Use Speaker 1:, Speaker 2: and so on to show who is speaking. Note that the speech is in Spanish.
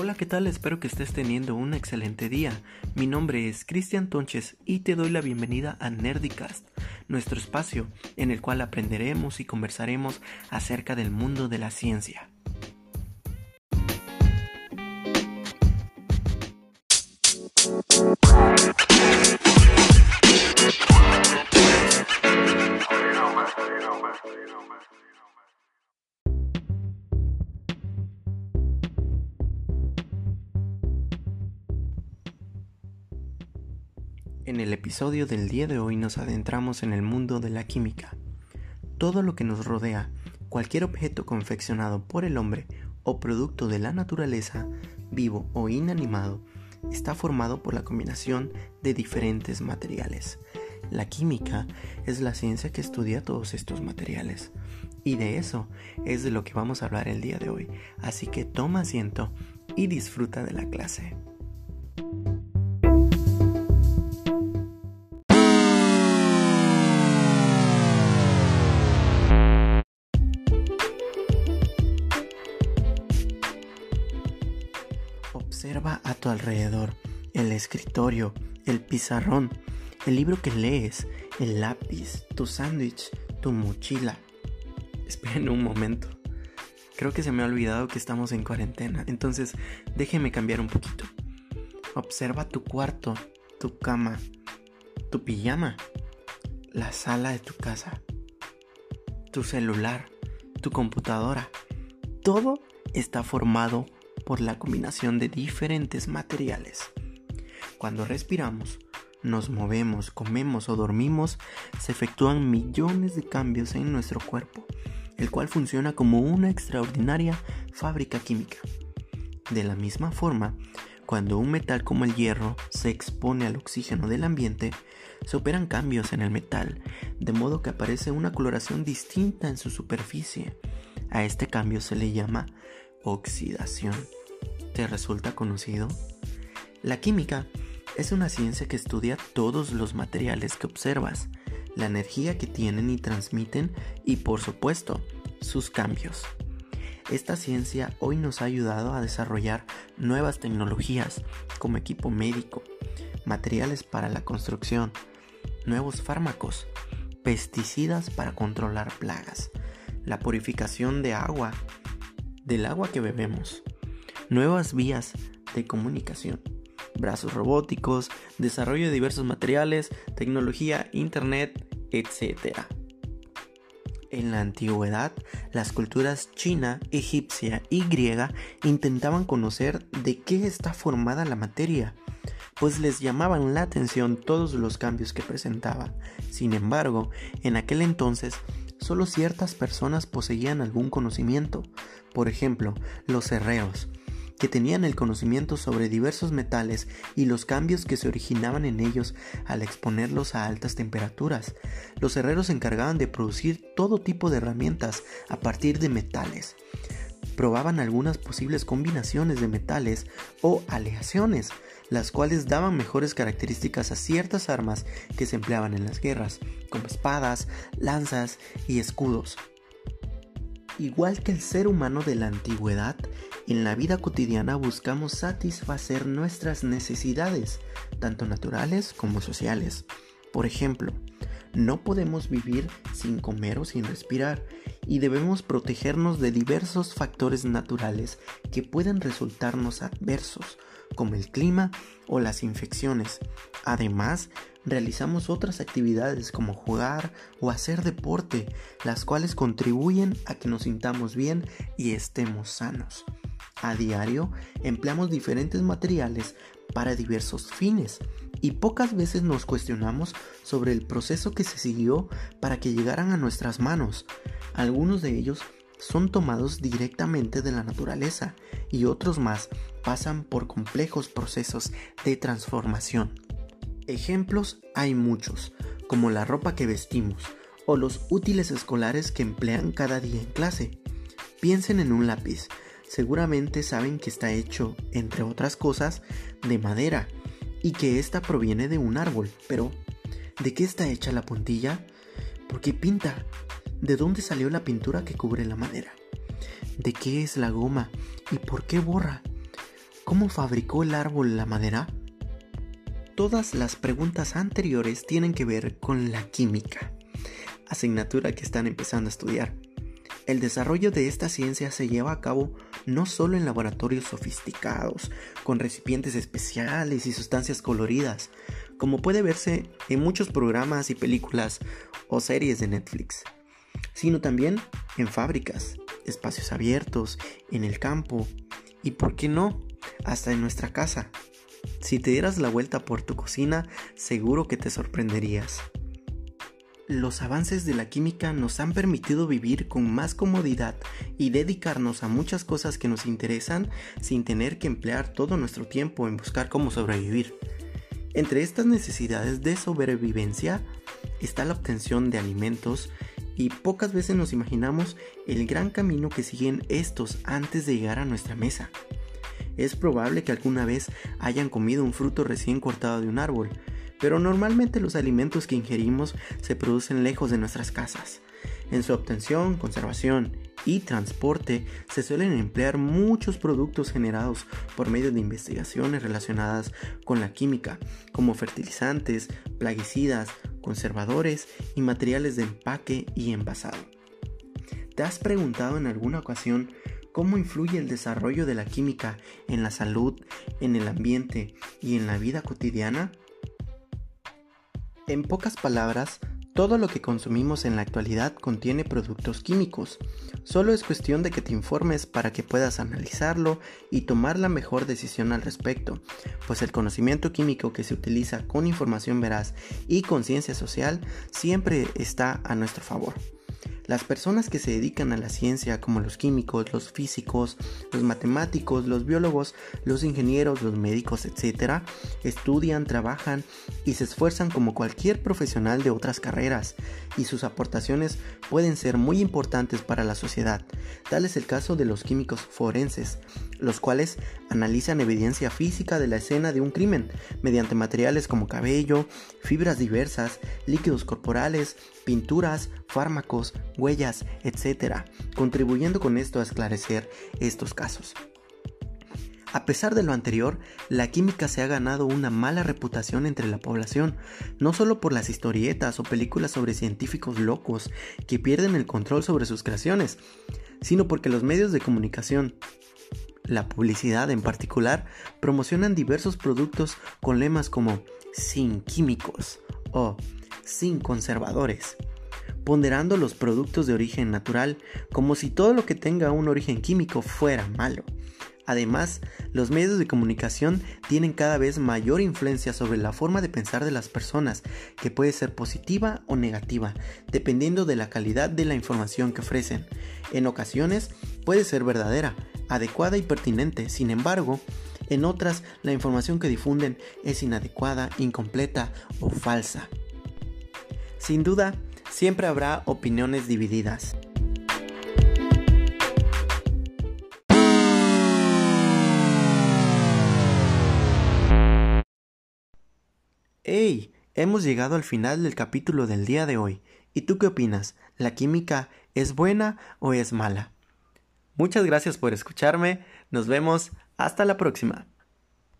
Speaker 1: Hola, ¿qué tal? Espero que estés teniendo un excelente día. Mi nombre es Cristian Tonches y te doy la bienvenida a Nerdicast, nuestro espacio en el cual aprenderemos y conversaremos acerca del mundo de la ciencia. En el episodio del día de hoy nos adentramos en el mundo de la química. Todo lo que nos rodea, cualquier objeto confeccionado por el hombre o producto de la naturaleza, vivo o inanimado, está formado por la combinación de diferentes materiales. La química es la ciencia que estudia todos estos materiales. Y de eso es de lo que vamos a hablar el día de hoy. Así que toma asiento y disfruta de la clase. Observa a tu alrededor el escritorio, el pizarrón, el libro que lees, el lápiz, tu sándwich, tu mochila. Esperen un momento. Creo que se me ha olvidado que estamos en cuarentena, entonces déjeme cambiar un poquito. Observa tu cuarto, tu cama, tu pijama, la sala de tu casa, tu celular, tu computadora. Todo está formado por la combinación de diferentes materiales. Cuando respiramos, nos movemos, comemos o dormimos, se efectúan millones de cambios en nuestro cuerpo, el cual funciona como una extraordinaria fábrica química. De la misma forma, cuando un metal como el hierro se expone al oxígeno del ambiente, se operan cambios en el metal, de modo que aparece una coloración distinta en su superficie. A este cambio se le llama oxidación resulta conocido? La química es una ciencia que estudia todos los materiales que observas, la energía que tienen y transmiten y por supuesto sus cambios. Esta ciencia hoy nos ha ayudado a desarrollar nuevas tecnologías como equipo médico, materiales para la construcción, nuevos fármacos, pesticidas para controlar plagas, la purificación de agua, del agua que bebemos, nuevas vías de comunicación, brazos robóticos, desarrollo de diversos materiales, tecnología, internet, etc. En la antigüedad, las culturas china, egipcia y griega intentaban conocer de qué está formada la materia, pues les llamaban la atención todos los cambios que presentaba. Sin embargo, en aquel entonces, solo ciertas personas poseían algún conocimiento. Por ejemplo, los herreros, que tenían el conocimiento sobre diversos metales y los cambios que se originaban en ellos al exponerlos a altas temperaturas. Los herreros se encargaban de producir todo tipo de herramientas a partir de metales. Probaban algunas posibles combinaciones de metales o aleaciones, las cuales daban mejores características a ciertas armas que se empleaban en las guerras, como espadas, lanzas y escudos. Igual que el ser humano de la antigüedad, en la vida cotidiana buscamos satisfacer nuestras necesidades, tanto naturales como sociales. Por ejemplo, no podemos vivir sin comer o sin respirar y debemos protegernos de diversos factores naturales que pueden resultarnos adversos, como el clima o las infecciones. Además, realizamos otras actividades como jugar o hacer deporte, las cuales contribuyen a que nos sintamos bien y estemos sanos. A diario empleamos diferentes materiales para diversos fines y pocas veces nos cuestionamos sobre el proceso que se siguió para que llegaran a nuestras manos. Algunos de ellos son tomados directamente de la naturaleza y otros más pasan por complejos procesos de transformación. Ejemplos hay muchos, como la ropa que vestimos o los útiles escolares que emplean cada día en clase. Piensen en un lápiz seguramente saben que está hecho, entre otras cosas, de madera y que ésta proviene de un árbol. Pero, ¿de qué está hecha la puntilla? ¿Por qué pinta? ¿De dónde salió la pintura que cubre la madera? ¿De qué es la goma? ¿Y por qué borra? ¿Cómo fabricó el árbol la madera? Todas las preguntas anteriores tienen que ver con la química, asignatura que están empezando a estudiar. El desarrollo de esta ciencia se lleva a cabo no solo en laboratorios sofisticados, con recipientes especiales y sustancias coloridas, como puede verse en muchos programas y películas o series de Netflix, sino también en fábricas, espacios abiertos, en el campo y, por qué no, hasta en nuestra casa. Si te dieras la vuelta por tu cocina, seguro que te sorprenderías. Los avances de la química nos han permitido vivir con más comodidad y dedicarnos a muchas cosas que nos interesan sin tener que emplear todo nuestro tiempo en buscar cómo sobrevivir. Entre estas necesidades de sobrevivencia está la obtención de alimentos y pocas veces nos imaginamos el gran camino que siguen estos antes de llegar a nuestra mesa. Es probable que alguna vez hayan comido un fruto recién cortado de un árbol, pero normalmente los alimentos que ingerimos se producen lejos de nuestras casas. En su obtención, conservación y transporte se suelen emplear muchos productos generados por medio de investigaciones relacionadas con la química, como fertilizantes, plaguicidas, conservadores y materiales de empaque y envasado. ¿Te has preguntado en alguna ocasión cómo influye el desarrollo de la química en la salud, en el ambiente y en la vida cotidiana? En pocas palabras, todo lo que consumimos en la actualidad contiene productos químicos. Solo es cuestión de que te informes para que puedas analizarlo y tomar la mejor decisión al respecto, pues el conocimiento químico que se utiliza con información veraz y conciencia social siempre está a nuestro favor. Las personas que se dedican a la ciencia, como los químicos, los físicos, los matemáticos, los biólogos, los ingenieros, los médicos, etc., estudian, trabajan y se esfuerzan como cualquier profesional de otras carreras, y sus aportaciones pueden ser muy importantes para la sociedad. Tal es el caso de los químicos forenses, los cuales analizan evidencia física de la escena de un crimen mediante materiales como cabello, fibras diversas, líquidos corporales, pinturas, fármacos, huellas, etc., contribuyendo con esto a esclarecer estos casos. A pesar de lo anterior, la química se ha ganado una mala reputación entre la población, no solo por las historietas o películas sobre científicos locos que pierden el control sobre sus creaciones, sino porque los medios de comunicación, la publicidad en particular, promocionan diversos productos con lemas como sin químicos o sin conservadores, ponderando los productos de origen natural como si todo lo que tenga un origen químico fuera malo. Además, los medios de comunicación tienen cada vez mayor influencia sobre la forma de pensar de las personas, que puede ser positiva o negativa, dependiendo de la calidad de la información que ofrecen. En ocasiones puede ser verdadera, adecuada y pertinente, sin embargo, en otras la información que difunden es inadecuada, incompleta o falsa. Sin duda, siempre habrá opiniones divididas. ¡Hey! Hemos llegado al final del capítulo del día de hoy. ¿Y tú qué opinas? ¿La química es buena o es mala? Muchas gracias por escucharme. Nos vemos. Hasta la próxima.